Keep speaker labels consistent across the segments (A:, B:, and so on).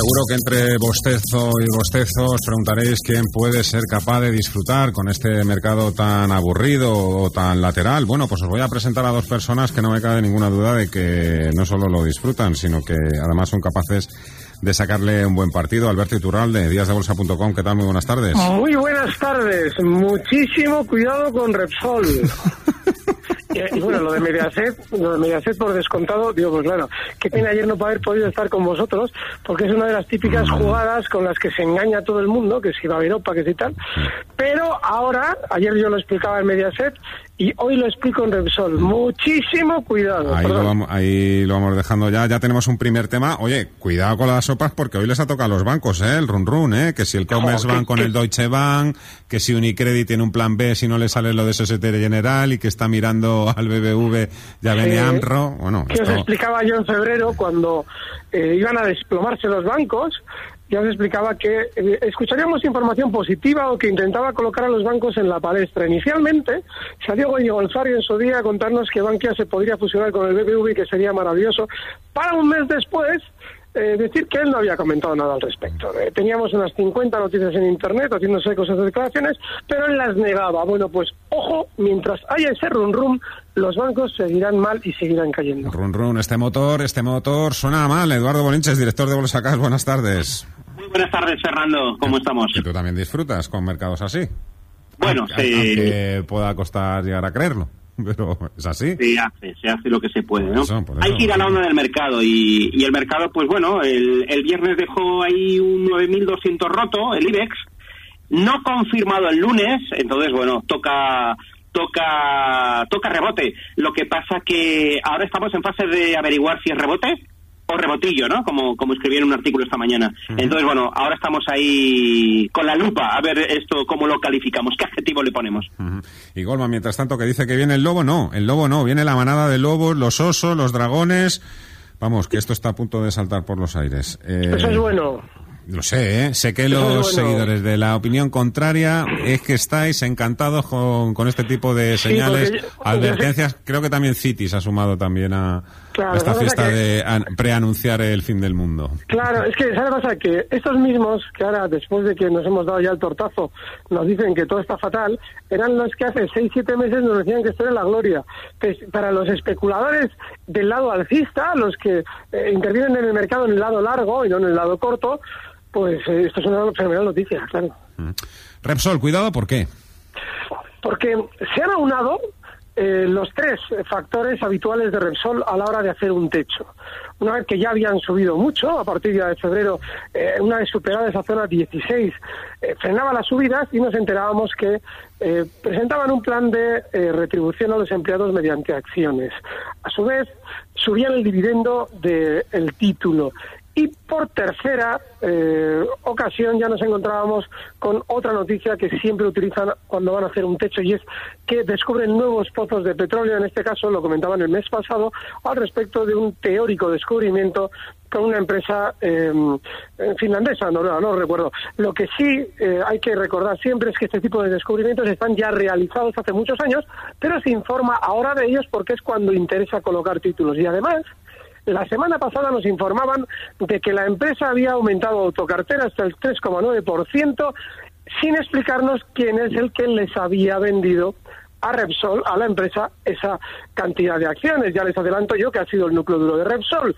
A: Seguro que entre bostezo y bostezo os preguntaréis quién puede ser capaz de disfrutar con este mercado tan aburrido o tan lateral. Bueno, pues os voy a presentar a dos personas que no me cabe ninguna duda de que no solo lo disfrutan, sino que además son capaces de sacarle un buen partido. Alberto Iturralde, díasdebolsa.com, ¿qué tal? Muy buenas tardes.
B: Muy buenas tardes. Muchísimo cuidado con Repsol. Y, bueno, lo de Mediaset, lo de Mediaset por descontado, digo, pues claro, qué pena ayer no haber podido estar con vosotros, porque es una de las típicas jugadas con las que se engaña a todo el mundo, que si va a Europa, que si tal. Pero ahora, ayer yo lo explicaba en Mediaset, y hoy lo explico en Repsol. Muchísimo cuidado.
A: Ahí lo, vamos, ahí lo vamos dejando ya. Ya tenemos un primer tema. Oye, cuidado con las sopas porque hoy les ha tocado a los bancos, ¿eh? El run run, ¿eh? Que si el Commerzbank con el Deutsche Bank, que si Unicredit tiene un plan B si no le sale lo de Societe General y que está mirando al BBV ya viene AMRO. Bueno,
B: que os explicaba yo en febrero cuando eh, iban a desplomarse los bancos ya os explicaba que eh, escucharíamos información positiva o que intentaba colocar a los bancos en la palestra. Inicialmente salió Goñi González en su día a contarnos que Bankia se podría fusionar con el BBV y que sería maravilloso. Para un mes después eh, decir que él no había comentado nada al respecto. Eh, teníamos unas 50 noticias en Internet haciéndose cosas de declaraciones, pero él las negaba. Bueno, pues ojo, mientras haya ese run run, los bancos seguirán mal y seguirán cayendo.
A: Run run, este motor, este motor suena mal. Eduardo Bolinches, director de Bolsa Cas, buenas tardes.
C: Muy buenas tardes, Fernando. ¿Cómo estamos?
A: Que tú también disfrutas con mercados así.
C: Bueno, sí.
A: Aunque pueda costar llegar a creerlo pero es así.
C: Se hace, se hace lo que se puede, ¿no? Hay que ir a la onda del mercado y, y el mercado, pues bueno, el, el viernes dejó ahí un 9.200 roto, el IBEX, no confirmado el lunes, entonces bueno, toca toca toca rebote. Lo que pasa que ahora estamos en fase de averiguar si es rebote o rebotillo, ¿no? Como, como escribí en un artículo esta mañana. Entonces, bueno, ahora estamos ahí con la lupa a ver esto cómo lo calificamos, qué adjetivo le ponemos.
A: Y Goldman, mientras tanto, que dice que viene el lobo, no, el lobo no, viene la manada de lobos, los osos, los dragones. Vamos, que esto está a punto de saltar por los aires.
B: Eh, Eso es bueno.
A: Lo sé, ¿eh? sé que los seguidores de la opinión contraria es que estáis encantados con, con este tipo de señales, advertencias. Creo que también Citis ha sumado también a, esta fiesta de preanunciar el fin del mundo.
B: Claro, es que, ¿sabes pasa? Que estos mismos, que ahora, después de que nos hemos dado ya el tortazo, nos dicen que todo está fatal, eran los que hace 6, 7 meses nos decían que esto era la gloria. Pues para los especuladores del lado alcista, los que eh, intervienen en el mercado en el lado largo y no en el lado corto, pues eh, esto es una fenomenal noticia, claro.
A: Mm. Repsol, cuidado, ¿por qué?
B: Porque se han aunado eh, los tres factores habituales de Repsol a la hora de hacer un techo. Una vez que ya habían subido mucho, a partir de febrero, eh, una vez superada esa zona 16, eh, frenaba las subidas y nos enterábamos que presentaban un plan de retribución a los empleados mediante acciones. A su vez, subían el dividendo del título y por tercera eh, ocasión ya nos encontrábamos con otra noticia que siempre utilizan cuando van a hacer un techo y es que descubren nuevos pozos de petróleo. En este caso lo comentaban el mes pasado al respecto de un teórico descubrimiento con una empresa eh, finlandesa, no, no, recuerdo. Lo que sí eh, hay que recordar siempre es que este tipo de descubrimientos están ya realizados hace muchos años, pero se informa ahora de ellos porque es cuando interesa colocar títulos. Y además, la semana pasada nos informaban de que la empresa había aumentado autocartera hasta el 3,9% sin explicarnos quién es el que les había vendido a Repsol, a la empresa, esa cantidad de acciones. Ya les adelanto yo que ha sido el núcleo duro de Repsol.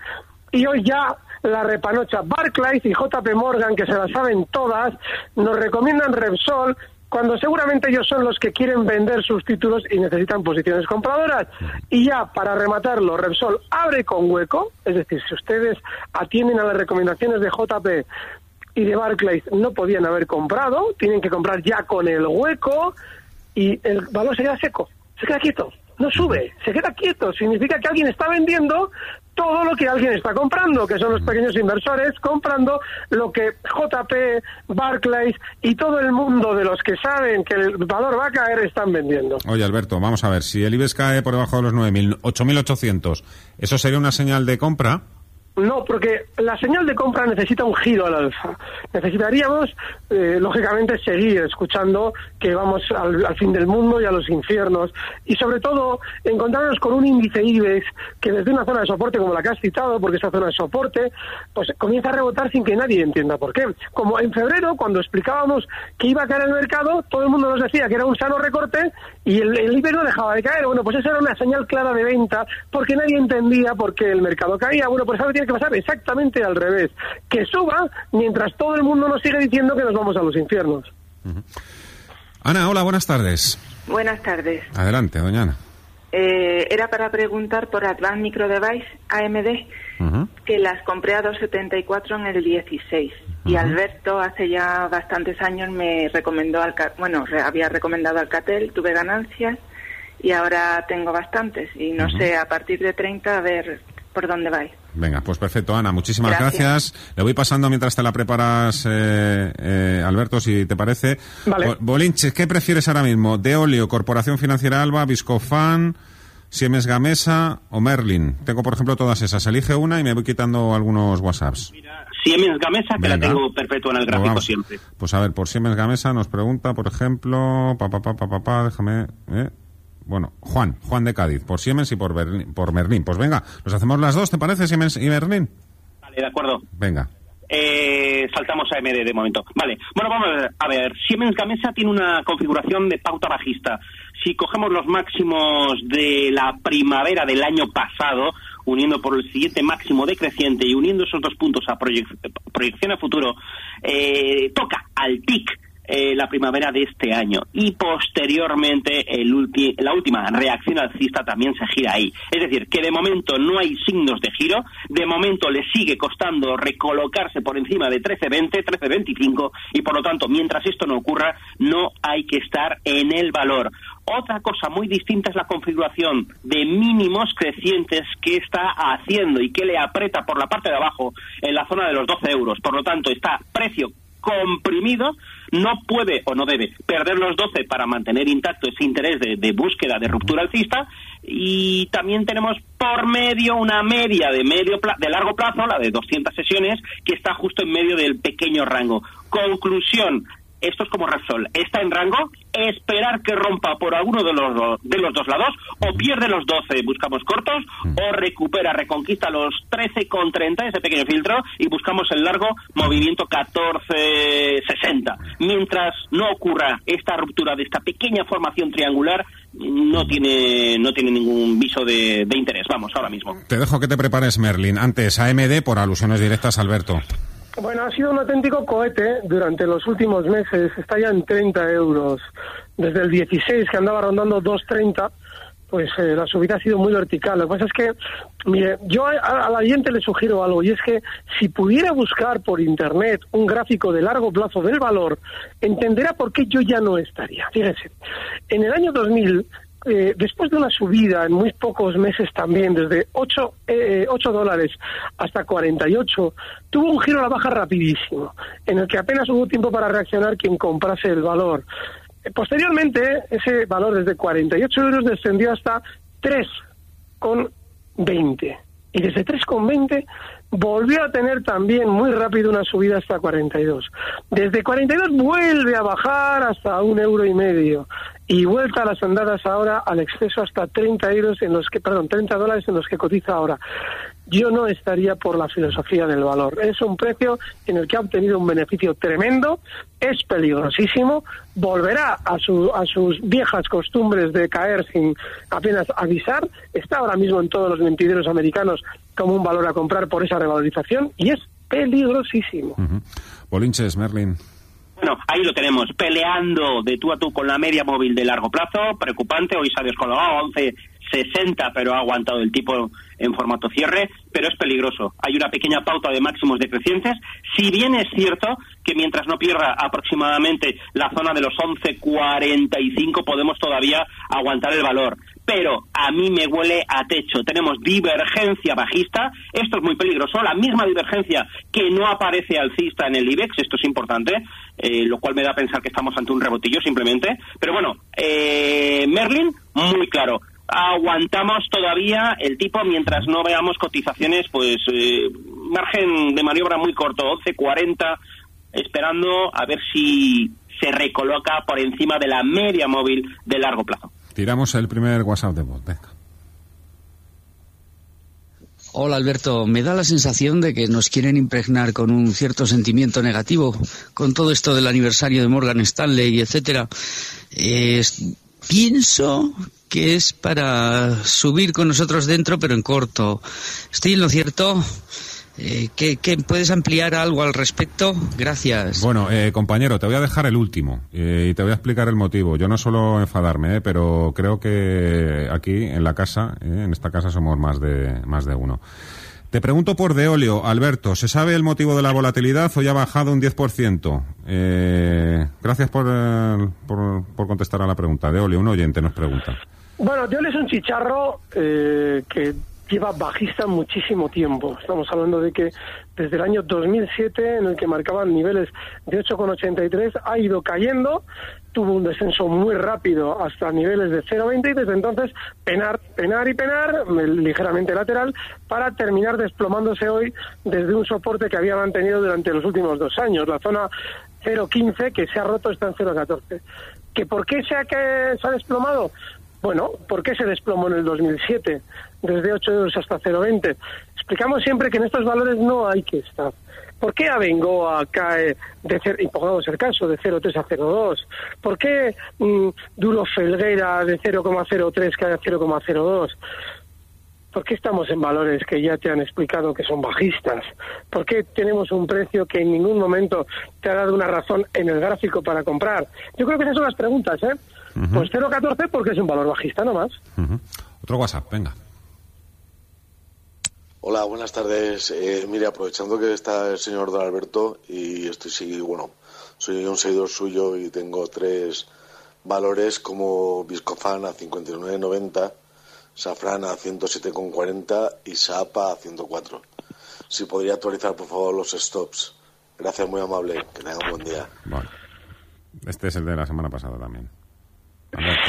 B: Y hoy ya la repanocha Barclays y JP Morgan, que se la saben todas, nos recomiendan Repsol cuando seguramente ellos son los que quieren vender sus títulos y necesitan posiciones compradoras. Y ya para rematarlo, Repsol abre con hueco, es decir, si ustedes atienden a las recomendaciones de JP y de Barclays no podían haber comprado, tienen que comprar ya con el hueco y el valor se queda seco, se queda quieto, no sube, se queda quieto. Significa que alguien está vendiendo todo lo que alguien está comprando, que son los pequeños inversores comprando lo que JP, Barclays y todo el mundo de los que saben que el valor va a caer están vendiendo.
A: Oye, Alberto, vamos a ver, si el IBEX cae por debajo de los 9.000, 8.800, ¿eso sería una señal de compra?
B: No, porque la señal de compra necesita un giro al alza. Necesitaríamos, eh, lógicamente, seguir escuchando que vamos al, fin del mundo y a los infiernos. Y sobre todo, encontrarnos con un índice IBEX que desde una zona de soporte como la que has citado, porque esa zona de soporte, pues comienza a rebotar sin que nadie entienda por qué. Como en febrero, cuando explicábamos que iba a caer el mercado, todo el mundo nos decía que era un sano recorte y el, el IBEX no dejaba de caer. Bueno, pues eso era una señal clara de venta porque nadie entendía por qué el mercado caía. Bueno, pues ahora que pasar exactamente al revés, que suba mientras todo el mundo nos sigue diciendo que nos vamos a los infiernos.
A: Ana, hola, buenas tardes.
D: Buenas tardes.
A: Adelante, doña Ana.
D: Eh, era para preguntar por Advanced Micro Device, AMD, que las compré a 2.74 en el 16. Y Alberto hace ya bastantes años me recomendó, bueno, había recomendado Alcatel, tuve ganancias y ahora tengo bastantes. Y no sé, a partir de 30 a ver por dónde vais.
A: Venga, pues perfecto, Ana. Muchísimas gracias. Le voy pasando mientras te la preparas, eh, eh, Alberto, si te parece.
B: Vale.
A: Bolinche, ¿qué prefieres ahora mismo? ¿De Olio, Corporación Financiera Alba, Viscofan, Siemens Gamesa o Merlin? Tengo, por ejemplo, todas esas. Elige una y me voy quitando algunos WhatsApps.
C: Mira, Siemens Gamesa, que la tengo perfecto en el pues gráfico siempre.
A: Pues a ver, por Siemens Gamesa nos pregunta, por ejemplo, pa, pa, pa, pa, pa, déjame, eh, bueno, Juan, Juan de Cádiz, por Siemens y por, por Merlin. Pues venga, nos hacemos las dos, ¿te parece, Siemens y Merlin?
C: Vale, de acuerdo.
A: Venga.
C: Eh, saltamos a MD de momento. Vale, bueno, vamos a ver. A ver, Siemens Gamesa tiene una configuración de pauta bajista. Si cogemos los máximos de la primavera del año pasado, uniendo por el siguiente máximo decreciente y uniendo esos dos puntos a proyección a futuro, eh, toca al TIC eh, la primavera de este año y posteriormente el la última reacción alcista también se gira ahí. Es decir, que de momento no hay signos de giro, de momento le sigue costando recolocarse por encima de 13.20, 13.25 y por lo tanto, mientras esto no ocurra, no hay que estar en el valor. Otra cosa muy distinta es la configuración de mínimos crecientes que está haciendo y que le aprieta por la parte de abajo en la zona de los 12 euros. Por lo tanto, está precio comprimido, no puede o no debe perder los 12 para mantener intacto ese interés de, búsqueda de ruptura alcista y también tenemos por medio una media de medio de largo plazo, la de 200 sesiones, que está justo en medio del pequeño rango. Conclusión, esto es como Repsol, está en rango, esperar que rompa por alguno de los, de los dos lados, o pierde los 12, buscamos cortos, o recupera, reconquista los 13,30, ese pequeño filtro, y buscamos el largo movimiento 14,60. Mientras no ocurra esta ruptura de esta pequeña formación triangular, no tiene, no tiene ningún viso de, de interés. Vamos, ahora mismo.
A: Te dejo que te prepares, Merlin. Antes, AMD por alusiones directas, Alberto.
B: Bueno, ha sido un auténtico cohete durante los últimos meses. Está ya en 30 euros. Desde el 16, que andaba rondando 2,30, pues eh, la subida ha sido muy vertical. Lo que pasa es que, mire, yo a, la gente le sugiero algo, y es que si pudiera buscar por Internet un gráfico de largo plazo del valor, entenderá por qué yo ya no estaría. Fíjense, en el año 2000 eh, después de una subida en muy pocos meses también, desde 8, eh, dólares hasta 48, tuvo un giro a la baja rapidísimo, en el que apenas hubo tiempo para reaccionar quien comprase el valor. Eh, posteriormente, ese valor desde 48 euros descendió hasta 3,20. Y desde 3,20 volvió a tener también muy rápido una subida hasta 42. Desde 42 vuelve a bajar hasta un euro y medio y vuelta a las andadas ahora al exceso hasta 30 euros en los que, perdón, 30 dólares en los que cotiza ahora. Yo no estaría por la filosofía del valor. Es un precio en el que ha obtenido un beneficio tremendo, es peligrosísimo, volverá a, su, a sus viejas costumbres de caer sin apenas avisar, está ahora mismo en todos los mentideros americanos como un valor a comprar por esa revalorización y es peligrosísimo.
A: Polinches, Merlin.
C: Bueno, ahí lo tenemos, peleando de tú a tú con la media móvil de largo plazo, preocupante, hoy se ha descolgado 11 60, pero ha aguantado el tipo en formato cierre, pero es peligroso. Hay una pequeña pauta de máximos decrecientes, si bien es cierto que mientras no pierda aproximadamente la zona de los 11.45 podemos todavía aguantar el valor. Pero a mí me huele a techo. Tenemos divergencia bajista, esto es muy peligroso, la misma divergencia que no aparece alcista en el IBEX, esto es importante, eh, lo cual me da a pensar que estamos ante un rebotillo simplemente. Pero bueno, eh, Merlin, muy claro, aguantamos todavía el tipo mientras no veamos cotizaciones, pues eh, margen de maniobra muy corto, 11.40, esperando a ver si se recoloca por encima de la media móvil de largo plazo.
A: Tiramos el primer WhatsApp de voz,
E: Hola Alberto, me da la sensación de que nos quieren impregnar con un cierto sentimiento negativo con todo esto del aniversario de Morgan Stanley, etcétera. Pienso que es para subir con nosotros dentro, pero en corto. ¿Estoy en lo cierto? Eh, ¿qué, puedes ampliar algo al respecto? Gracias.
A: Bueno, eh, compañero, te voy a dejar el último eh, y te voy a explicar el motivo. Yo no suelo enfadarme, pero creo que aquí en la casa, en esta casa somos más de más de uno. Te pregunto por Deolio, Alberto, ¿se sabe el motivo de la volatilidad o ya ha bajado un 10%? gracias por, por, por contestar a la pregunta. Deolio, un oyente nos pregunta.
B: Bueno, Dios es un chicharro eh, que lleva bajista muchísimo tiempo. Estamos hablando de que desde el año 2007, en el que marcaban niveles de 8,83, ha ido cayendo, tuvo un descenso muy rápido hasta niveles de 0,20 y desde entonces penar, penar y penar, ligeramente lateral, para terminar desplomándose hoy desde un soporte que había mantenido durante los últimos dos años, la zona 0,15 que se ha roto está en 0,14. ¿Que ¿Por qué se que se ha desplomado? Bueno, ¿por qué se desplomó en el 2007 desde 8 euros hasta 0,20? Explicamos siempre que en estos valores no hay que estar. ¿Por qué Abengoa cae, de y pongamos el caso, de 0,3 a 0,2? ¿Por qué mm, Duro Felguera de 0,03 cae a 0,02? ¿Por qué estamos en valores que ya te han explicado que son bajistas? ¿Por qué tenemos un precio que en ningún momento te ha dado una razón en el gráfico para comprar? Yo creo que esas son las preguntas, ¿eh? Pues 0,14 porque es un valor bajista nomás.
A: Otro WhatsApp, venga.
F: Hola, buenas tardes. Eh, mire, aprovechando que está el señor Don Alberto y estoy sí, bueno, soy un seguidor suyo y tengo tres valores como Viscofan a 59,90, Safran a 107,40 y Sapa a 104. Si podría actualizar, por favor, los stops. Gracias, muy amable. Que tenga un buen día.
A: Bueno, este es el de la semana pasada también.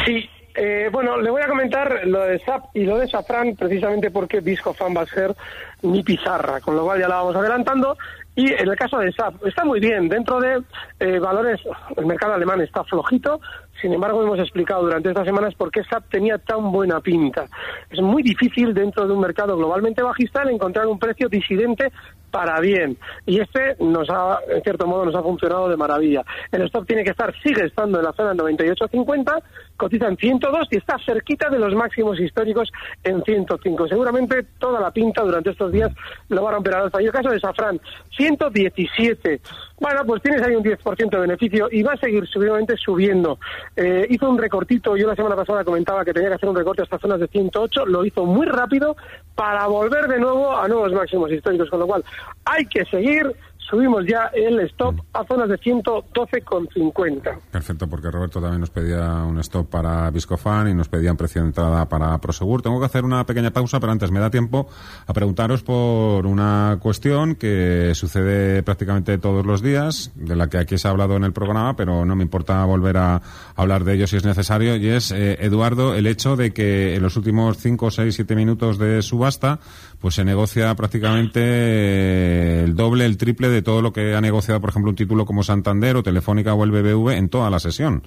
B: Sí, eh, bueno, le voy a comentar lo de SAP y lo de Safran precisamente porque Viscofan va a ser mi pizarra, con lo cual ya la vamos adelantando. Y en el caso de SAP, está muy bien. Dentro de eh, valores, el mercado alemán está flojito. Sin embargo, hemos explicado durante estas semanas por qué SAP tenía tan buena pinta. Es muy difícil dentro de un mercado globalmente bajista encontrar un precio disidente para bien. Y este nos ha, en cierto modo, nos ha funcionado de maravilla. El stop tiene que estar, sigue estando en la zona 98.50, cotiza en 102 y está cerquita de los máximos históricos en 105. Seguramente toda la pinta durante estos días lo va a romper al alza. Y el caso de Safran, 117. Bueno, pues tienes ahí un 10% de beneficio y va a seguir seguramente subiendo. Eh, hizo un recortito, yo la semana pasada comentaba que tenía que hacer un recorte hasta zonas de 108, lo hizo muy rápido para volver de nuevo a nuevos máximos históricos, con lo cual hay que seguir subimos ya el stop a zonas de 112,50.
A: Perfecto, porque Roberto también nos pedía un stop para Viscofan y nos pedían precio de entrada para Prosegur. Tengo que hacer una pequeña pausa, pero antes me da tiempo a preguntaros por una cuestión que sucede prácticamente todos los días, de la que aquí se ha hablado en el programa, pero no me importa volver a hablar de ello si es necesario, y es, eh, Eduardo, el hecho de que en los últimos 5, 6, 7 minutos de subasta, pues se negocia prácticamente eh, el doble, el triple de todo lo que ha negociado, por ejemplo, un título como Santander o Telefónica o el BBV en toda la sesión.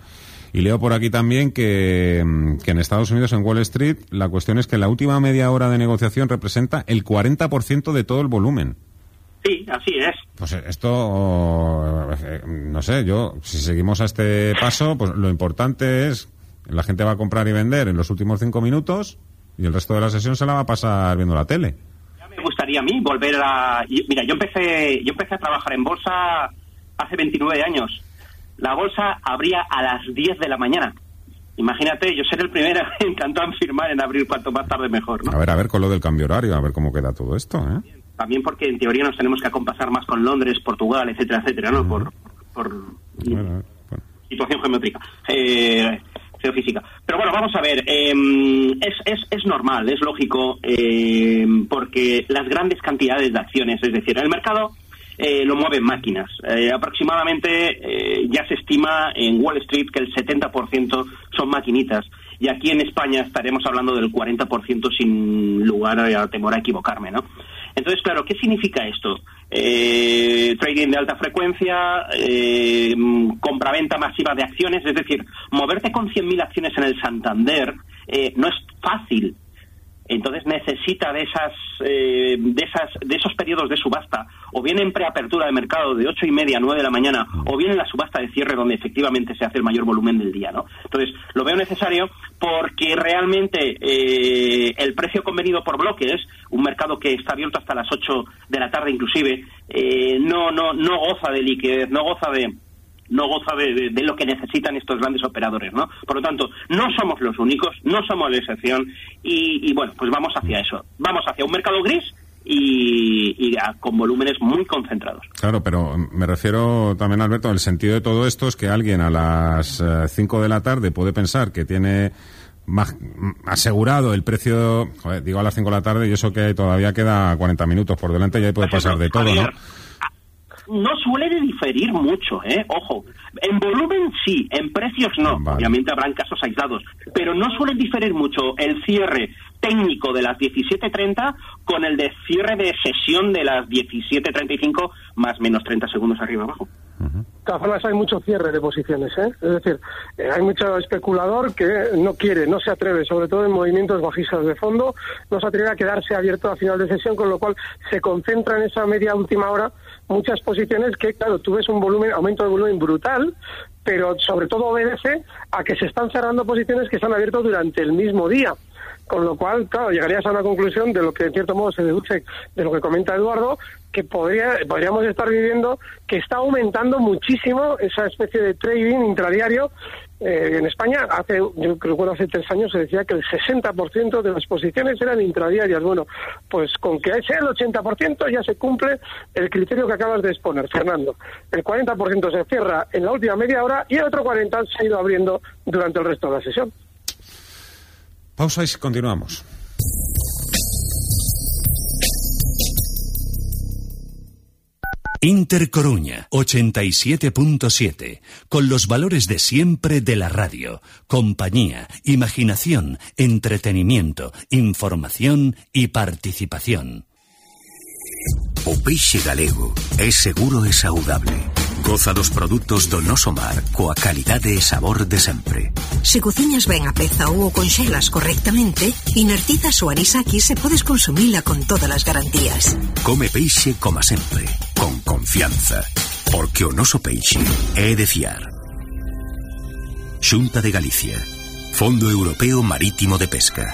A: Y leo por aquí también que, mm, que, en Estados Unidos, en Wall Street, la cuestión es que la última media hora de negociación representa el 40% de todo el volumen.
C: Sí, así es.
A: Pues esto, eh, no sé, yo, si seguimos a este paso, pues lo importante es, la gente va a comprar y vender en los últimos cinco minutos y el resto de la sesión se la va a pasar viendo la tele.
C: Ya me gustaría a mí volver a... Mira, yo empecé, yo empecé a trabajar en bolsa hace 29 años la bolsa abría a las 10 de la mañana. Imagínate, yo seré el primero en tanto en firmar en abrir cuanto más tarde mejor, ¿no?
A: A ver, a ver con lo del cambio horario, a ver cómo queda todo esto, ¿eh?
C: También porque en teoría nos tenemos que acompasar más con Londres, Portugal, etcétera, etcétera, ¿no? Por, por situación geométrica. Eh, Pero bueno, vamos a ver, em, es, es, es, normal, es lógico, em, porque las grandes cantidades de acciones, es decir, el mercado eh, lo mueven máquinas. Eh, aproximadamente eh, ya se estima en Wall Street que el 70% son maquinitas. Y aquí en España estaremos hablando del 40% sin lugar a temor a equivocarme, ¿no? Entonces, claro, ¿qué significa esto? trading de alta frecuencia, eh, compraventa masiva de acciones, es decir, moverte con 100.000 acciones en el Santander no es fácil entonces necesita de esas, eh, de esas, de esos periodos de subasta, o bien en preapertura de mercado de ocho y media a nueve de la mañana, o bien en la subasta de cierre donde efectivamente se hace el mayor volumen del día, ¿no? Entonces lo veo necesario porque realmente eh, el precio convenido por bloques, un mercado que está abierto hasta las ocho de la tarde inclusive, eh, no, no, no goza de liquidez, no goza de no goza de, lo que necesitan estos grandes operadores, ¿no? Por lo tanto, no somos los únicos, no somos la excepción y, bueno, pues vamos hacia eso. Vamos hacia un mercado gris y, con volúmenes muy concentrados.
A: Claro, pero me refiero también, Alberto, el sentido de todo esto es que alguien a las 5 eh, de la tarde puede pensar que tiene más, asegurado el precio, digo a las 5 de la tarde y eso que todavía queda 40 minutos por delante y ahí puede pasar de todo, ¿no?
C: No suele diferir mucho, ¿eh? Ojo, en volumen sí, en precios no. Obviamente habrán casos aislados, pero no suele diferir mucho el cierre técnico de las 17.30 con el de cierre de sesión de las 17.35 más menos 30 segundos arriba abajo.
B: De todas formas, hay mucho cierre de posiciones. ¿eh? Es decir, eh, hay mucho especulador que no quiere, no se atreve, sobre todo en movimientos bajistas de fondo, no se atreve a quedarse abierto a final de sesión, con lo cual se concentra en esa media última hora muchas posiciones que, claro, tú ves un volumen, aumento de volumen brutal, pero sobre todo obedece a que se están cerrando posiciones que están abiertas durante el mismo día. Con lo cual, claro, llegarías a una conclusión de lo que en cierto modo se deduce de lo que comenta Eduardo, que podría, podríamos estar viviendo que está aumentando muchísimo esa especie de trading intradiario. Eh, en España, hace, yo creo que hace tres años se decía que el 60% de las posiciones eran intradiarias. Bueno, pues con que sea el 80% ya se cumple el criterio que acabas de exponer, Fernando. El 40% se cierra en la última media hora y el otro 40% se ha ido abriendo durante el resto de la sesión.
A: Pausa y continuamos.
G: Intercoruña 87.7, con los valores de siempre de la radio, compañía, imaginación, entretenimiento, información y participación.
H: O peixe galego é seguro e saudable. Goza dos produtos do noso mar coa calidade e sabor de sempre.
I: Se cociñas ben a peza ou o conxelas correctamente, inertizas o anisaki se podes consumila con todas as garantías.
H: Come peixe como sempre, con confianza, porque o noso peixe é de fiar. Xunta de Galicia. Fondo Europeo Marítimo de Pesca.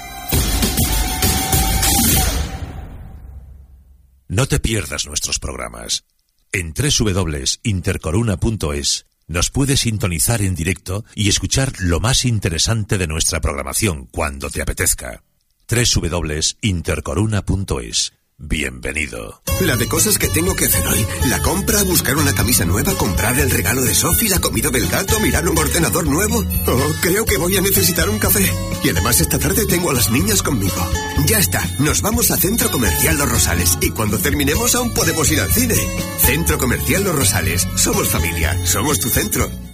J: No te pierdas nuestros programas. En www.intercoruna.es nos puedes sintonizar en directo y escuchar lo más interesante de nuestra programación cuando te apetezca. www.intercoruna.es Bienvenido.
K: La de cosas que tengo que hacer hoy. La compra, buscar una camisa nueva, comprar el regalo de Sophie, la comida del gato, mirar un ordenador nuevo. Oh, creo que voy a necesitar un café. Y además esta tarde tengo a las niñas conmigo. Ya está, nos vamos a Centro Comercial Los Rosales y cuando terminemos aún podemos ir al cine. Centro Comercial Los Rosales. Somos familia, somos tu centro.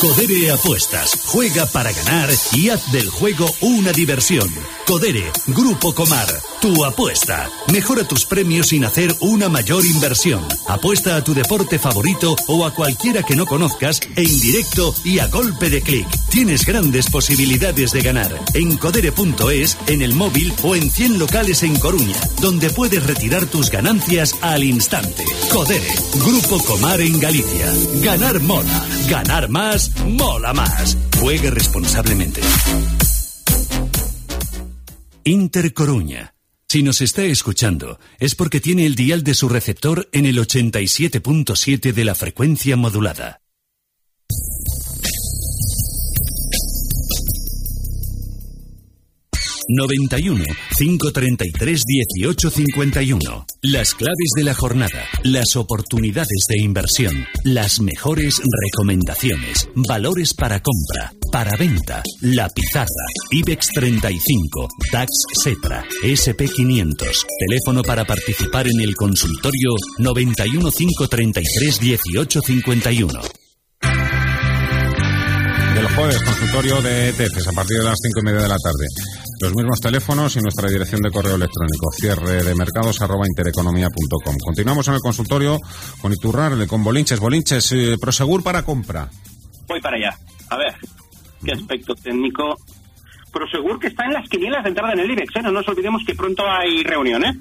G: Codere Apuestas. Juega para ganar y haz del juego una diversión. Codere, Grupo Comar. Tu apuesta. Mejora tus premios sin hacer una mayor inversión. Apuesta a tu deporte favorito o a cualquiera que no conozcas en directo y a golpe de clic. Tienes grandes posibilidades de ganar. En codere.es, en el móvil o en 100 locales en Coruña, donde puedes retirar tus ganancias al instante. Codere, Grupo Comar en Galicia. Ganar mola. Ganar mola más. Juegue responsablemente. Inter Coruña. Si nos está escuchando, es porque tiene el dial de su receptor en el 87.7 de la frecuencia modulada. 91 533 1851. Las claves de la jornada, las oportunidades de inversión, las mejores recomendaciones, valores para compra, para venta, la pizarra, IBEX 35, DAX Setra, SP 500. Teléfono para participar en el consultorio 91 533 1851
A: el jueves, consultorio de ETFs a partir de las cinco y media de la tarde. Los mismos teléfonos y nuestra dirección de correo electrónico, cierre de mercados arroba intereconomía.com. Continuamos en el consultorio con Iturrarle, con Bolinches. Bolinches, eh, Prosegur para compra.
C: Voy para allá. A ver, qué aspecto técnico. Prosegur que está en las quinielas de entrada en el IBEX, ¿eh? No nos olvidemos que pronto hay reunión, ¿eh?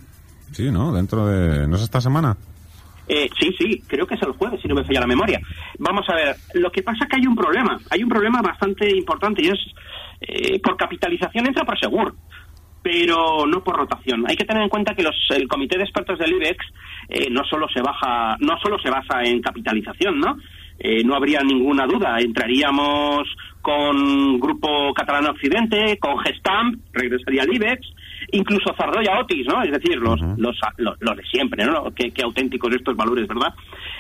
A: Sí, ¿no? Dentro de... ¿No es esta semana?
C: Eh, sí, sí, creo que es el jueves, si no me falla la memoria. Vamos a ver, lo que pasa es que hay un problema, hay un problema bastante importante y es eh, por capitalización entra por seguro, pero no por rotación. Hay que tener en cuenta que los, el comité de expertos del IBEX eh, no solo se baja, no solo se basa en capitalización, ¿no? no habría ninguna duda, entraríamos con Grupo Catalán Occidente, con Gestamp, regresaría al IBEX, incluso Zardoya Otis, ¿no? Es decir, los, los, los, de siempre, ¿no? Qué, auténticos estos valores, ¿verdad?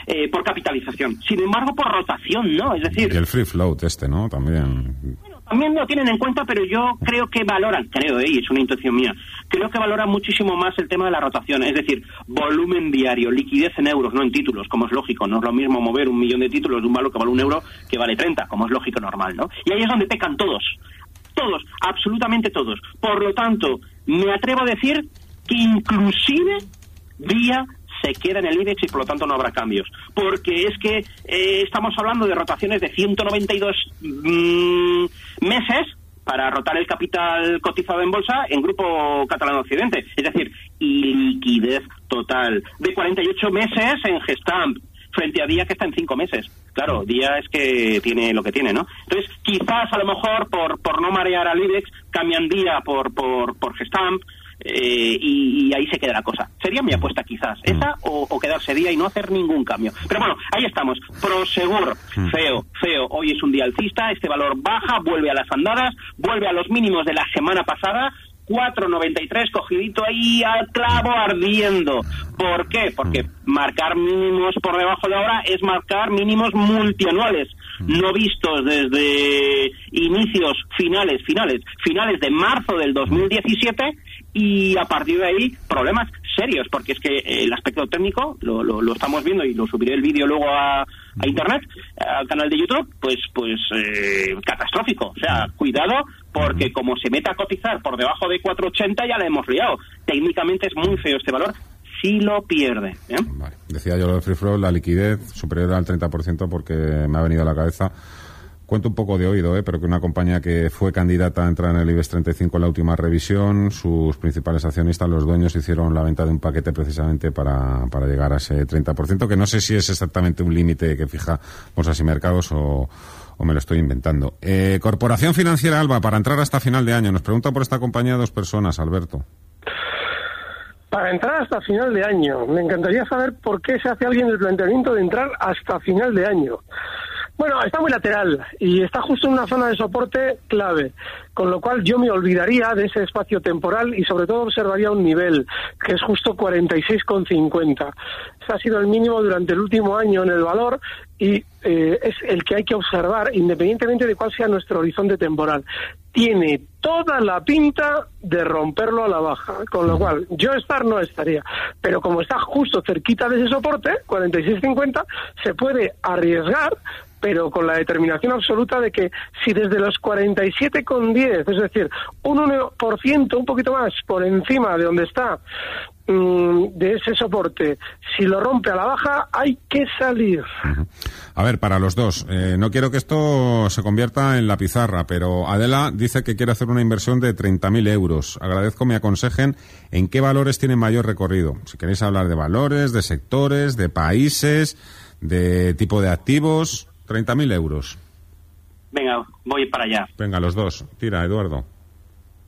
C: Eh, por capitalización. Sin embargo, por rotación, ¿no? Es decir...
A: Y el free float este, ¿no? También...
C: Bueno, también lo tienen en cuenta, pero yo creo que valoran, creo, ¿eh? y es una intuición mía, creo que valoran muchísimo más el tema de la rotación, es decir, volumen diario, liquidez en euros, no en títulos, como es lógico. No es lo mismo mover un millón de títulos de un valor que vale un euro que vale 30, como es lógico normal, ¿no? Y ahí es donde pecan todos todos, absolutamente todos. Por lo tanto, me atrevo a decir que inclusive Vía se queda en el IBEX y por lo tanto no habrá cambios. Porque es que eh, estamos hablando de rotaciones de 192 mm, meses para rotar el capital cotizado en bolsa en Grupo Catalán Occidente. Es decir, y liquidez total. De 48 meses en Gestamp, frente a Día que está en 5 meses. Claro, Día es que tiene lo que tiene, ¿no? Entonces, quizás a lo mejor por, por no marear al IBEX, cambian Día por, por, por Gestamp, eh, y, ahí se queda la cosa. Sería mi apuesta quizás, mm. esa o, quedarse día y no hacer ningún cambio. Pero bueno, ahí estamos. Prosegur, mm. feo, feo. Hoy es un día alcista, este valor baja, vuelve a las andadas, vuelve a los mínimos de la semana pasada. 4.93 cogidito ahí al clavo ardiendo. ¿Por qué? Porque mm. marcar mínimos por debajo de ahora es marcar mínimos multianuales, no vistos desde inicios finales, finales, finales de marzo del 2017 y a partir de ahí problemas serios, porque es que el aspecto técnico lo, lo, estamos viendo y lo subiré el vídeo luego a, internet, al canal de YouTube, pues pues eh, catastrófico. O sea, cuidado porque como se meta a cotizar por debajo de 4.80 ya le hemos liado. Técnicamente es muy feo este valor si lo pierde. ¿eh?
A: Decía yo lo de Free Flow, la liquidez superior al 30% porque me ha venido a la cabeza Cuento un poco de oído, ¿eh? pero que una compañía que fue candidata a entrar en el IBEX 35 en la última revisión, sus principales accionistas, los dueños, hicieron la venta de un paquete precisamente para, para llegar a ese 30%, que no sé si es exactamente un límite que fija bolsas y mercados o, o me lo estoy inventando. Eh, Corporación Financiera Alba, para entrar hasta final de año. Nos pregunta por esta compañía dos personas, Alberto.
B: Para entrar hasta final de año. Me encantaría saber por qué se hace alguien el planteamiento de entrar hasta final de año. Bueno, está muy lateral y está justo en una zona de soporte clave, con lo cual yo me olvidaría de ese espacio temporal y sobre todo observaría un nivel que es justo 46,50. Ese ha sido el mínimo durante el último año en el valor y eh, es el que hay que observar independientemente de cuál sea nuestro horizonte temporal. Tiene toda la pinta de romperlo a la baja, con lo cual yo estar no estaría, pero como está justo cerquita de ese soporte, 46.50, se puede arriesgar pero con la determinación absoluta de que si desde los 47,10, es decir, un 1%, un poquito más por encima de donde está, mm, de ese soporte, si lo rompe a la baja, hay que salir.
A: A ver, para los dos, eh, no quiero que esto se convierta en la pizarra, pero Adela dice que quiere hacer una inversión de 30.000 euros. Agradezco me aconsejen en qué valores tienen mayor recorrido. Si queréis hablar de valores, de sectores, de países, de tipo de activos. 30.000 euros.
C: Venga, voy para allá.
A: Venga, los dos. Tira, Eduardo.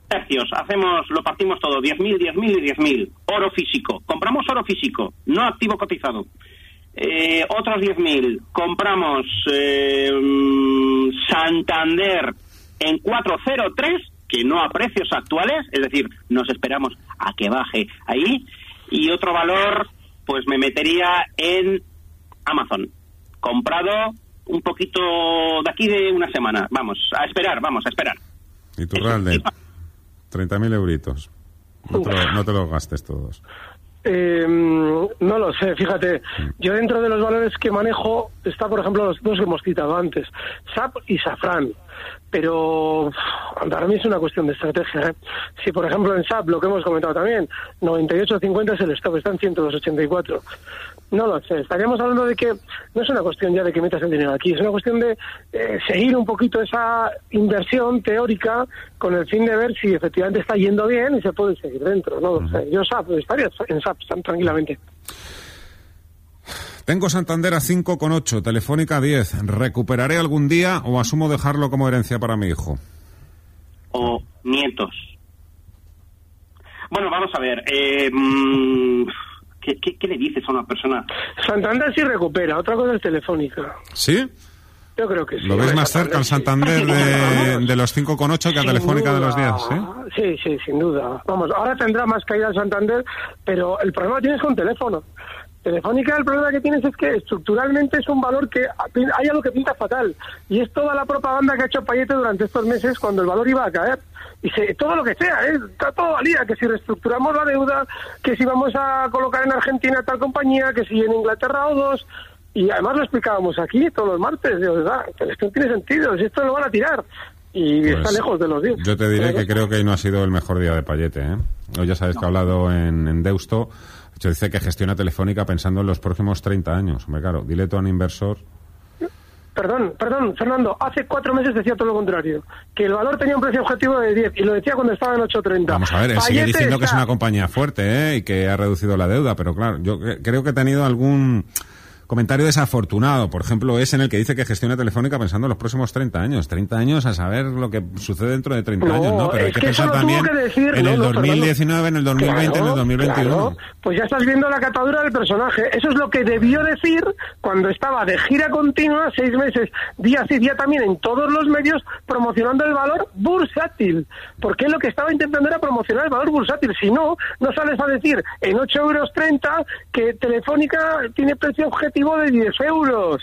C: Tercios, hacemos, lo partimos todo, 10.000, 10.000 y 10.000. Oro físico. Compramos oro físico, no activo cotizado. Eh, otros 10.000. Compramos eh, Santander en 403 que no a precios actuales, es decir, nos esperamos a que baje ahí. Y otro valor, pues me metería en Amazon, comprado un poquito de aquí de una semana. Vamos, a esperar, vamos, a esperar.
A: ¿Y tu de 30.000 euritos. No te, no te los gastes todos.
B: Eh, no lo sé, fíjate. Mm. Yo dentro de los valores que manejo está, por ejemplo, los dos que hemos citado antes, SAP y Safran. Pero para mí es una cuestión de estrategia. ¿eh? Si, por ejemplo, en SAP, lo que hemos comentado también, 98.50 es el stop, está en 184. No lo sé. Estaríamos hablando de que no es una cuestión ya de que metas el dinero aquí, es una cuestión de eh, seguir un poquito esa inversión teórica con el fin de ver si efectivamente está yendo bien y se puede seguir dentro. No lo sé. Yo SAP, estaría en SAP tranquilamente.
A: Tengo Santander a 5,8, Telefónica a 10. ¿Recuperaré algún día o asumo dejarlo como herencia para mi hijo?
C: O nietos. Bueno, vamos a ver. Eh, mm, ¿qué, le dices a una persona?
B: Santander sí recupera, otra cosa es Telefónica.
A: ¿Sí?
B: Yo creo que sí.
A: ¿Lo ves más cerca al Santander de, de, los 5,8 que a Telefónica de los 10?
B: ¿sí? sí, sin duda. Vamos, ahora tendrá más caída el Santander, pero el problema lo tienes con teléfono. Telefónica el problema que tienes es que estructuralmente es un valor que hay algo que pinta fatal y es toda la propaganda que ha hecho Payete durante estos meses cuando el valor iba a caer y se, todo lo que sea, ¿eh? está todo valía, que si reestructuramos la deuda, que si vamos a colocar en Argentina tal compañía, que si en Inglaterra o dos y además lo explicábamos aquí todos los martes, de verdad, esto no tiene sentido, si esto lo van a tirar y pues está lejos de los días.
A: Yo te diré que creo que hoy no ha sido el mejor día de Payete, ¿eh? Hoy ya sabes que ha hablado en, en Deusto dice que gestiona Telefónica pensando en los próximos 30 años. Hombre, claro, dile tú a un inversor.
B: Perdón, perdón, Fernando, hace cuatro meses decía todo lo contrario, que el valor tenía un precio objetivo de 10 y lo decía cuando estaba en 8.30.
A: Vamos a ver, él sigue diciendo que es una compañía fuerte ¿eh? y que ha reducido la deuda, pero claro, yo creo que ha tenido algún comentario desafortunado, por ejemplo, es en el que dice que gestiona Telefónica pensando en los próximos 30 años. 30 años a saber lo que sucede dentro de 30 años, ¿no? Pero hay que, pensar también en el 2019, en el 2020, en el 2021.
B: Pues ya estás viendo la catadura del personaje. Eso es lo que debió decir cuando estaba de gira continua, seis meses, día sí, día también, en todos los medios, promocionando el valor bursátil. Porque lo que estaba intentando era promocionar el valor bursátil. Si no, no sales a decir en 8 euros 30 que Telefónica tiene precio objetivo de 10 euros.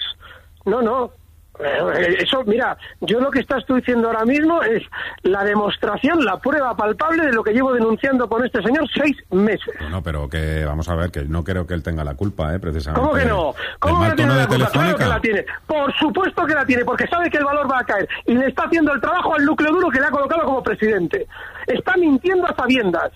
B: No, no. Eh, eso, mira, yo lo que estás tú diciendo ahora mismo es la demostración, la prueba palpable de lo que llevo denunciando con este señor seis meses.
A: No, pero que vamos a ver, que no creo que él tenga la culpa, ¿eh? Precisamente.
B: ¿Cómo que no? ¿Cómo que tiene la culpa? Claro que la tiene. Por supuesto que la tiene, porque sabe que el valor va a caer y le está haciendo el trabajo al núcleo duro que le ha colocado como presidente. Está mintiendo a sabiendas.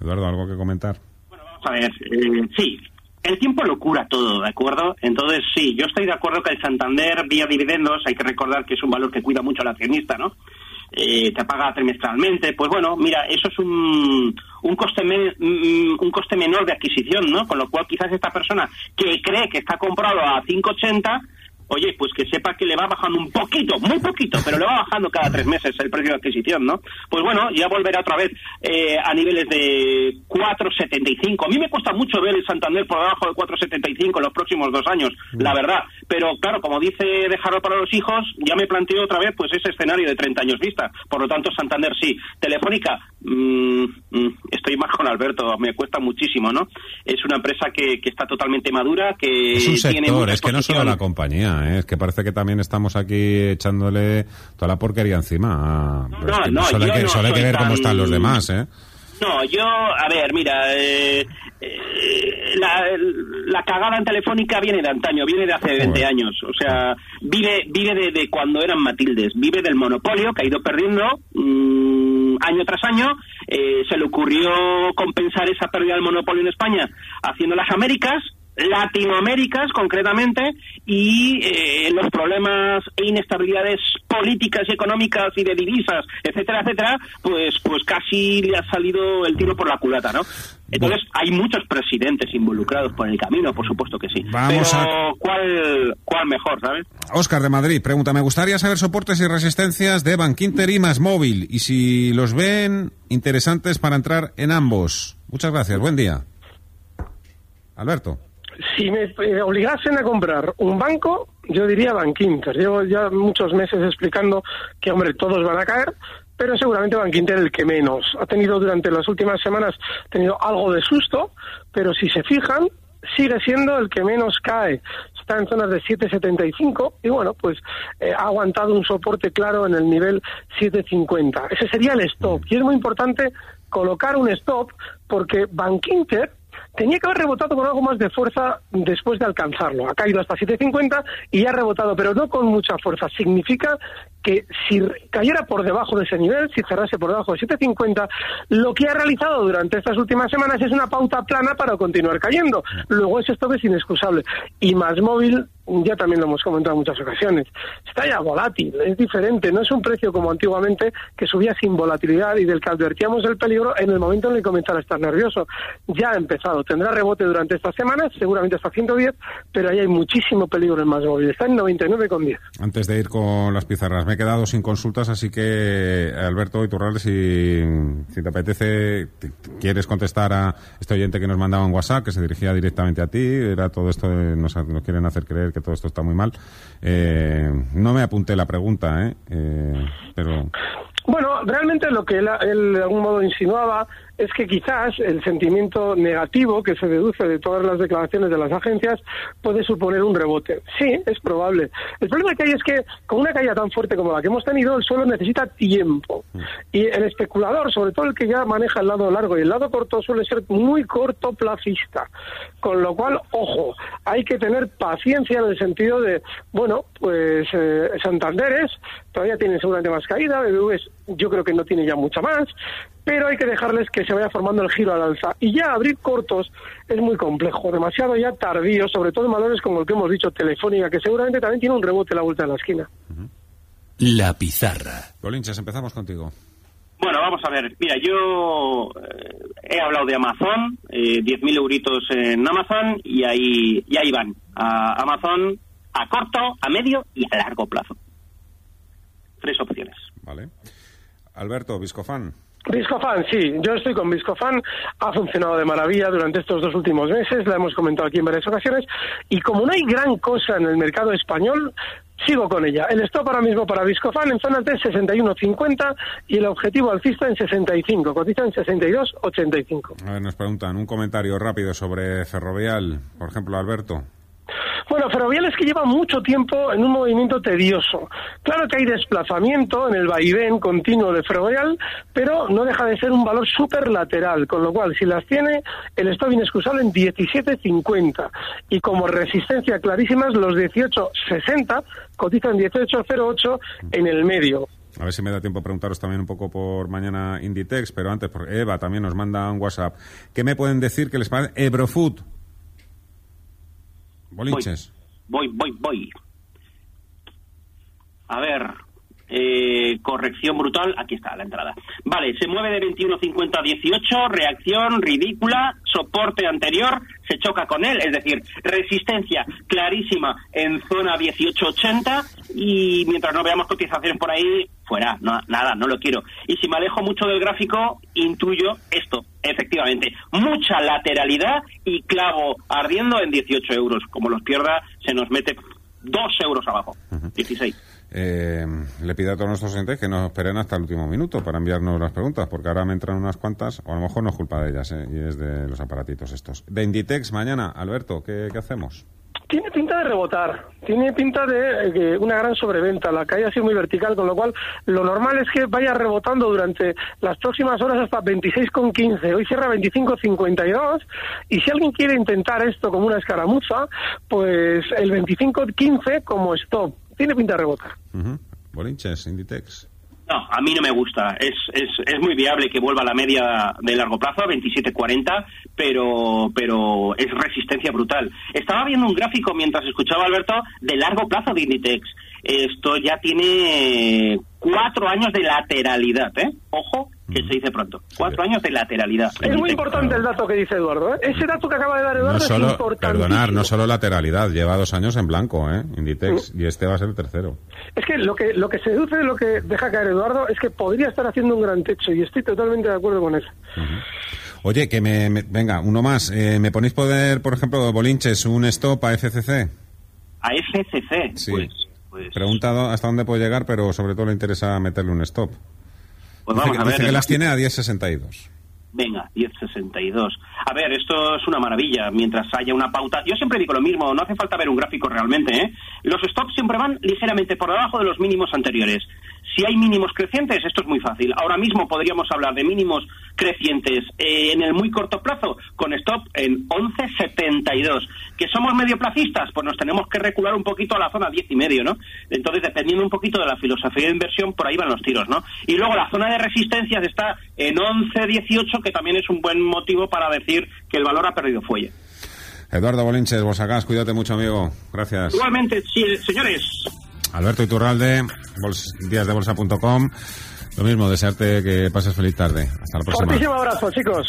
A: Eduardo, ¿algo que comentar?
C: Bueno, vamos a ver. Eh, sí, el tiempo lo cura todo, ¿de acuerdo? Entonces, sí, yo estoy de acuerdo que el Santander, vía dividendos, hay que recordar que es un valor que cuida mucho al accionista, ¿no? Eh, te paga trimestralmente, pues bueno, mira, eso es un, un, coste mm, un coste menor de adquisición, ¿no? Con lo cual quizás esta persona que cree que está comprado a 5,80 oye, pues que sepa que le va bajando un poquito, muy poquito, pero le va bajando cada tres meses el precio de adquisición, ¿no? Pues bueno, ya volverá otra vez eh, a niveles de 4,75. A mí me cuesta mucho ver el Santander por debajo de 4,75 en los próximos dos años, la mm. verdad. Pero claro, como dice dejarlo para los hijos, ya me planteo otra vez pues ese escenario de 30 años vista. Por lo tanto, Santander sí. Telefónica, mm, mm, estoy más con Alberto, me cuesta muchísimo, ¿no? Es una empresa que, que está totalmente madura, que
A: es un sector, es que no solo la compañía, ¿eh? es que parece que también estamos aquí echándole toda la porquería encima.
C: No, no, solo,
A: hay que, ver cómo están los demás, ¿eh?
C: No, yo, a ver, mira, eh, eh, la, la, cagada en Telefónica viene de antaño, viene de hace 20 años. O sea, vive vive de, cuando eran Matildes, vive del monopolio que ha ido perdiendo mm, año tras año. se le ocurrió compensar esa pérdida del monopolio en España haciendo las Américas, Latinoaméricas concretamente y eh, los problemas e inestabilidades políticas y económicas y de divisas, etcétera, etcétera, pues pues casi le ha salido el tiro por la culata, ¿no? Entonces hay muchos presidentes involucrados por el camino, por supuesto que sí. Vamos Pero ¿cuál, ¿cuál mejor, sabes?
A: Oscar de Madrid pregunta, me gustaría saber soportes y resistencias de Bankinter y más móvil y si los ven interesantes para entrar en ambos. Muchas gracias, buen día. Alberto
B: si me eh, obligasen a comprar un banco, yo diría Bank Inter. Llevo ya muchos meses explicando que, hombre, todos van a caer, pero seguramente Bank Inter el que menos. Ha tenido durante las últimas semanas tenido algo de susto, pero si se fijan, sigue siendo el que menos cae. Está en zonas de 7,75 y bueno, pues eh, ha aguantado un soporte claro en el nivel 7,50. Ese sería el stop. Y es muy importante colocar un stop porque Bank Inter tenía que haber rebotado con algo más de fuerza después de alcanzarlo. Ha caído hasta 7.50 y ha rebotado, pero no con mucha fuerza. Significa que si cayera por debajo de ese nivel, si cerrase por debajo de 7.50, lo que ha realizado durante estas últimas semanas es una pauta plana para continuar cayendo. Luego ese stop es inexcusable. Y más móvil ya también lo hemos comentado en muchas ocasiones, está ya volátil, es diferente, no es un precio como antiguamente que subía sin volatilidad y del que advertíamos el peligro en el momento en el que comenzara a estar nervioso. Ya ha empezado, tendrá rebote durante estas semanas, seguramente hasta 110, pero ahí hay muchísimo peligro en más móvil, está en 99,10.
A: Antes de ir con las pizarras, me he quedado sin consultas, así que Alberto Iturralde, si, si te apetece, quieres contestar a este oyente que nos mandaba un WhatsApp, que se dirigía directamente a ti, era todo esto, nos, nos quieren hacer creer que todo esto está muy mal. Eh, no me apunté la pregunta, ¿eh? ¿eh? pero...
B: Bueno, realmente lo que él de algún modo insinuaba es que quizás el sentimiento negativo que se deduce de todas las declaraciones de las agencias puede suponer un rebote. Sí, es probable. El problema que hay es que con una caída tan fuerte como la que hemos tenido, el suelo necesita tiempo. Y el especulador, sobre todo el que ya maneja el lado largo y el lado corto, suele ser muy cortoplacista. Con lo cual, ojo, hay que tener paciencia en el sentido de, bueno, pues eh, Santanderes todavía tiene seguramente más caída, BBVs yo creo que no tiene ya mucha más, pero hay que dejarles que se vaya formando el giro al alza. Y ya abrir cortos es muy complejo, demasiado ya tardío, sobre todo en valores como el que hemos dicho, Telefónica, que seguramente también tiene un rebote a la vuelta de la esquina.
J: La pizarra.
A: Colinchas, empezamos contigo.
C: Bueno, vamos a ver. Mira, yo eh, he hablado de Amazon, eh, 10.000 euritos en Amazon y ahí, y ahí van. A Amazon a corto, a medio y a largo plazo. Tres opciones.
A: Vale. Alberto, Viscofan.
B: Viscofan, sí, yo estoy con Viscofan, ha funcionado de maravilla durante estos dos últimos meses, la hemos comentado aquí en varias ocasiones, y como no hay gran cosa en el mercado español, sigo con ella. El stop ahora mismo para Viscofan en zonas de 61.50 y el objetivo alcista en 65, cotiza en 62.85.
A: A ver, nos preguntan un comentario rápido sobre Ferrovial, por ejemplo, Alberto.
B: Bueno, Ferrovial es que lleva mucho tiempo en un movimiento tedioso. Claro que hay desplazamiento en el vaivén continuo de Ferrovial, pero no deja de ser un valor súper lateral, con lo cual si las tiene, el stop inexcusable en 17.50 y como resistencia clarísimas los 18.60 cotizan 18.08 en el medio.
A: A ver si me da tiempo a preguntaros también un poco por mañana Inditex, pero antes, porque Eva también nos manda un WhatsApp. ¿Qué me pueden decir que les parece Ebrofood? Bolinches.
C: Voy, voy, voy. A ver, eh, corrección brutal, aquí está la entrada. Vale, se mueve de 21.50 a 18, reacción ridícula, soporte anterior, se choca con él, es decir, resistencia clarísima en zona 18.80 y mientras no veamos cotizaciones por ahí, fuera, nada, no lo quiero. Y si me alejo mucho del gráfico, intuyo esto, efectivamente, mucha lateralidad y clavo ardiendo en 18 euros. Como los pierda, se nos mete 2 euros abajo, 16.
A: Eh, le pido a todos nuestros oyentes que nos esperen hasta el último minuto para enviarnos las preguntas, porque ahora me entran unas cuantas, o a lo mejor no es culpa de ellas, eh, y es de los aparatitos estos. De Inditex, mañana, Alberto, ¿qué, hacemos?
B: Tiene pinta de rebotar, tiene pinta de una gran sobreventa, la caída ha sido muy vertical, con lo cual lo normal es que vaya rebotando durante las próximas horas hasta 26,15, hoy cierra 25,52, y si alguien quiere intentar esto como una escaramuza, pues el 25,15 como stop, tiene pinta de rebotar.
A: Bolinches, Inditex.
C: No, a mí no me gusta. Es, es, es muy viable que vuelva a la media de largo plazo, a 27.40, pero, pero es resistencia brutal. Estaba viendo un gráfico mientras escuchaba a Alberto de largo plazo de Inditex. Esto ya tiene cuatro años de lateralidad, ¿eh? Ojo, que se dice pronto. Cuatro años de lateralidad.
B: Es muy importante el dato que dice Eduardo. ¿eh? Ese dato que acaba de dar Eduardo
A: no
B: es importante.
A: Perdonar, no solo lateralidad, lleva dos años en blanco, ¿eh? Inditex, y este va a ser el tercero.
B: Es que lo que lo que se deduce de lo que deja caer Eduardo es que podría estar haciendo un gran techo, y estoy totalmente de acuerdo con eso.
A: Oye, que me, venga, uno más. Eh, ¿Me ponéis poder, por ejemplo, Bolinches, un stop a FCC?
C: A FCC,
A: sí. Pues, pues... Preguntado hasta dónde puede llegar, pero sobre todo le interesa meterle un stop.
C: Pues vamos a ver.
A: Dice que las tiene a 10.62.
C: Venga, 10.62. A ver, esto es una maravilla. Mientras haya una pauta, yo siempre digo lo mismo, no hace falta ver un gráfico realmente. ¿eh? Los stops siempre van ligeramente por debajo de los mínimos anteriores. Si hay mínimos crecientes, esto es muy fácil. Ahora mismo podríamos hablar de mínimos crecientes eh, en el muy corto plazo con stop en 11.72. ¿Que somos medioplacistas? Pues nos tenemos que recular un poquito a la zona 10 y medio, ¿no? Entonces, dependiendo un poquito de la filosofía de inversión, por ahí van los tiros, ¿no? Y luego la zona de resistencias está en 11.18, que también es un buen motivo para decir que el valor ha perdido fuelle.
A: Eduardo Bolinches, Bosacás, cuídate mucho, amigo. Gracias.
C: Igualmente, sí, señores.
A: Alberto Iturralde, díasdebolsa.com. Lo mismo, desearte que pases feliz tarde. Hasta la próxima.
B: Fortísimo abrazo, chicos.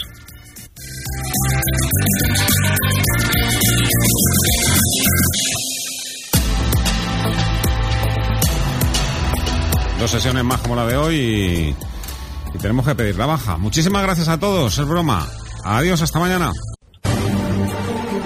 A: Dos sesiones más como la de hoy y, y tenemos que pedir la baja. Muchísimas gracias a todos, es broma. Adiós, hasta mañana.